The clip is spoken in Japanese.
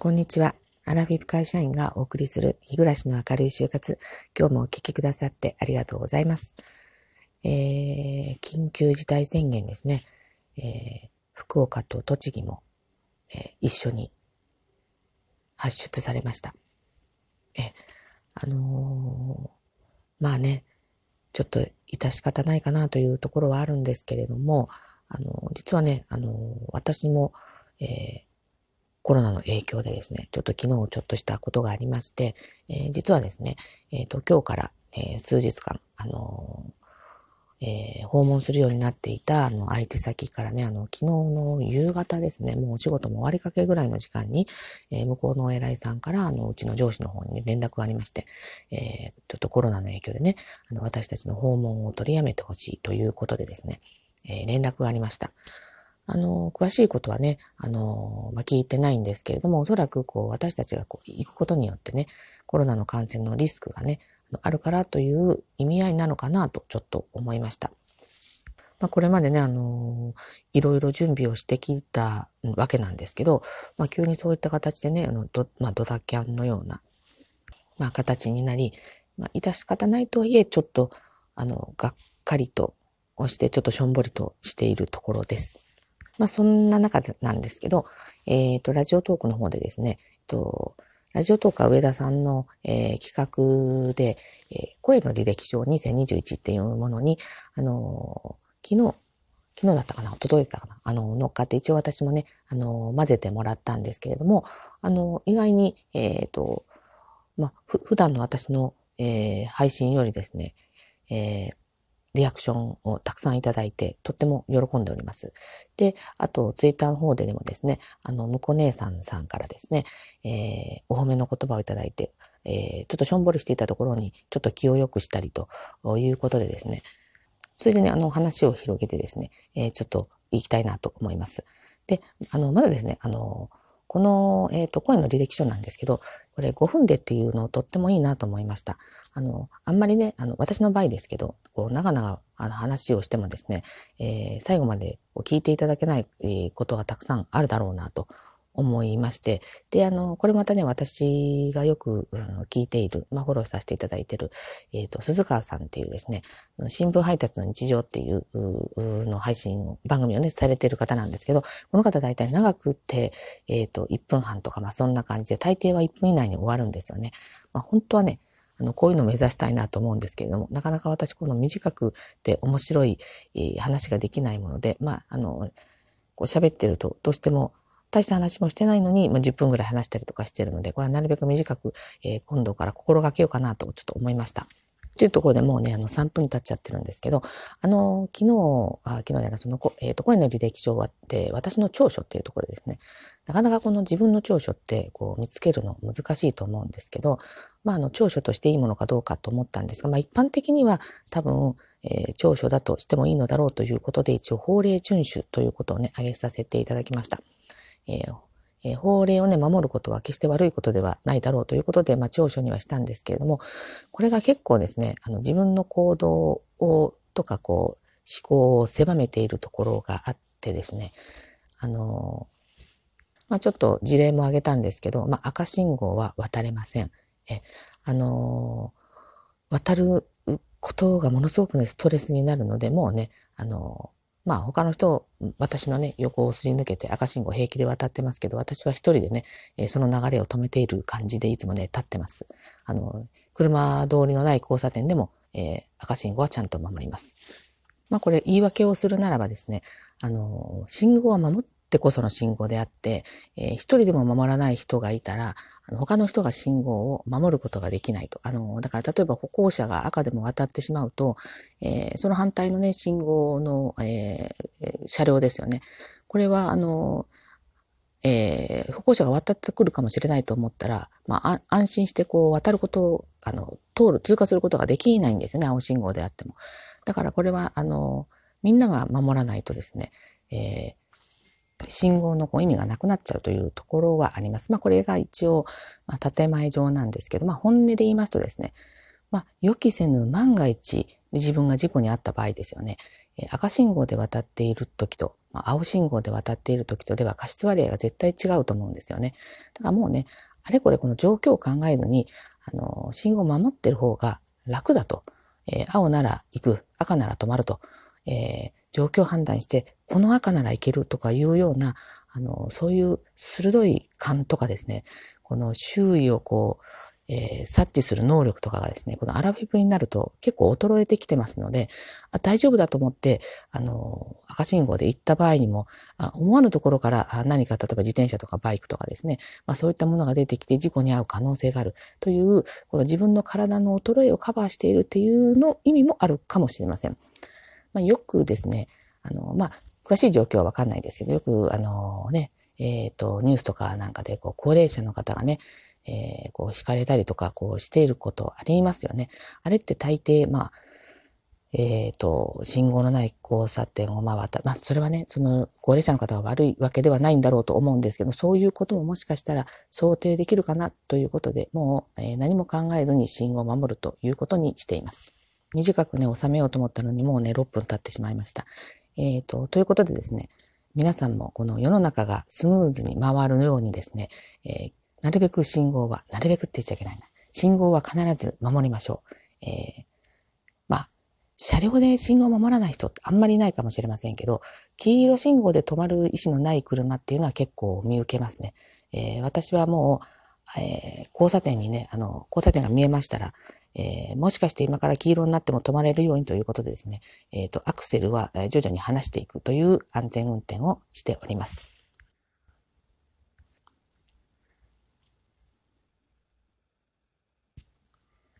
こんにちは。アラフィフ会社員がお送りする日暮らしの明るい就活。今日もお聞きくださってありがとうございます。えー、緊急事態宣言ですね。えー、福岡と栃木も、えー、一緒に発出されました。え、あのーまあね、ちょっと致し方ないかなというところはあるんですけれども、あの実はね、あの私も、えー、コロナの影響でですね、ちょっと昨日ちょっとしたことがありまして、えー、実はですね、えっ、ー、と、今日から、えー、数日間、あのえー、訪問するようになっていた、あの、相手先からね、あの、昨日の夕方ですね、もうお仕事も終わりかけぐらいの時間に、え、向こうのお偉いさんから、あの、うちの上司の方に、連絡がありまして、えー、ちょっとコロナの影響でね、あの、私たちの訪問を取りやめてほしいということでですね、え連絡がありました。あの、詳しいことはね、あの、まあ、聞いてないんですけれども、おそらくこう、私たちがこう、行くことによってね、コロナの感染のリスクがね、あるからという意味合いなのかなとちょっと思いました。まあ、これまでね、あのいろいろ準備をしてきたわけなんですけど、まあ、急にそういった形でね、あのド,、まあ、ドタキャンのような、まあ、形になり、まあ、致し方ないとはいえ、ちょっと、あの、がっかりと押して、ちょっとしょんぼりとしているところです。まあ、そんな中なんですけど、えっ、ー、と、ラジオトークの方でですね、えっと、ラジオトークは上田さんの、えー、企画で、えー、声の履歴書2021っていうものに、あのー、昨日、昨日だったかな届いてたかなあの、乗っかって一応私もね、あの混ぜてもらったんですけれども、あの意外に、えっ、と、まあ、ふ、普段の私の、え配信よりですね、えリアクションをたくさんいただいて、とっても喜んでおります。で、あと、ツイッターの方ででもですね、あの、むこ姉さんさんからですね、えー、お褒めの言葉をいただいて、えー、ちょっとしょんぼりしていたところに、ちょっと気を良くしたりということでですね、それでね、あの、話を広げてですね、えー、ちょっと行きたいなと思います。で、あの、まだですね、あの、この、えっ、ー、と、声の履歴書なんですけど、これ5分でっていうのをとってもいいなと思いました。あの、あんまりね、あの、私の場合ですけど、こう、長々、あの、話をしてもですね、えー、最後まで聞いていただけないことがたくさんあるだろうなと思いまして、で、あの、これまたね、私がよく、うん、聞いている、まあ、フォローさせていただいている、えっ、ー、と、鈴川さんっていうですね、新聞配達の日常っていう、の配信、番組をね、されている方なんですけど、この方大体長くて、えっ、ー、と、1分半とか、まあ、そんな感じで、大抵は1分以内に終わるんですよね。まあ、本当はね、あの、こういうのを目指したいなと思うんですけれども、なかなか私この短くて面白い、えー、話ができないもので、まあ、あの、こう喋ってるとどうしても大した話もしてないのに、まあ、10分ぐらい話したりとかしてるので、これはなるべく短く、えー、今度から心がけようかなとちょっと思いました。というところでもうね、あの3分経っちゃってるんですけど、あの、昨日、あ昨日でなその、えっ、ー、と、声の履歴書はって、私の長所っていうところでですね、なかなかこの自分の長所ってこう見つけるの難しいと思うんですけど、まあ、あの、長所としていいものかどうかと思ったんですが、まあ、一般的には多分、えー、長所だとしてもいいのだろうということで、一応法令遵守ということをね、挙げさせていただきました。えーえー、法令をね、守ることは決して悪いことではないだろうということで、まあ、長所にはしたんですけれども、これが結構ですね、あの、自分の行動を、とか、こう、思考を狭めているところがあってですね、あのまあ、ちょっと事例も挙げたんですけど、まあ、赤信号は渡れません。え、あの渡ることがものすごくね、ストレスになるので、もうね、あのまあ他の人、私のね、横をすり抜けて赤信号平気で渡ってますけど、私は一人でね、その流れを止めている感じでいつもね、立ってます。あの、車通りのない交差点でも、えー、赤信号はちゃんと守ります。まあこれ言い訳をするならばですね、あの、信号は守っってこその信号であって、えー、一人でも守らない人がいたら、あの他の人が信号を守ることができないと。あの、だから例えば歩行者が赤でも渡ってしまうと、えー、その反対のね、信号の、えー、車両ですよね。これは、あの、えー、歩行者が渡ってくるかもしれないと思ったら、まあ、安心してこう渡ることを、あの、通る、通過することができないんですよね、青信号であっても。だからこれは、あの、みんなが守らないとですね、えー、信号のこう意味がなくなっちゃうというところはあります。まあこれが一応、まあ、建前上なんですけど、まあ本音で言いますとですね、まあ予期せぬ万が一自分が事故に遭った場合ですよね。赤信号で渡っている時と、まあ、青信号で渡っている時とでは過失割合が絶対違うと思うんですよね。だからもうね、あれこれこの状況を考えずに、あの、信号を守ってる方が楽だと。えー、青なら行く、赤なら止まると。えー、状況判断して、この赤ならいけるとかいうような、あの、そういう鋭い勘とかですね、この周囲をこう、えー、察知する能力とかがですね、このアラフィフになると結構衰えてきてますので、あ大丈夫だと思って、あの、赤信号で行った場合にも、あ思わぬところから何か、例えば自転車とかバイクとかですね、まあそういったものが出てきて事故に遭う可能性があるという、この自分の体の衰えをカバーしているっていうの意味もあるかもしれません。まあ、よくですね、あの、まあ、詳しい状況はわかんないですけど、よく、あのね、えっ、ー、と、ニュースとかなんかで、こう、高齢者の方がね、えー、こう、惹かれたりとか、こう、していることありますよね。あれって大抵、まあ、えっ、ー、と、信号のない交差点を回った。まあ、それはね、その、高齢者の方が悪いわけではないんだろうと思うんですけど、そういうことももしかしたら想定できるかなということで、もう、え、何も考えずに信号を守るということにしています。短くね、収めようと思ったのに、もうね、6分経ってしまいました。えっ、ー、と、ということでですね、皆さんもこの世の中がスムーズに回るようにですね、えー、なるべく信号は、なるべくって言っちゃいけないな。信号は必ず守りましょう。えー、まあ、車両で信号を守らない人ってあんまりいないかもしれませんけど、黄色信号で止まる意思のない車っていうのは結構見受けますね。えー、私はもう、えー、交差点にね、あの、交差点が見えましたら、えー、もしかして今から黄色になっても止まれるようにということでですね、えっ、と、アクセルは徐々に離していくという安全運転をしております。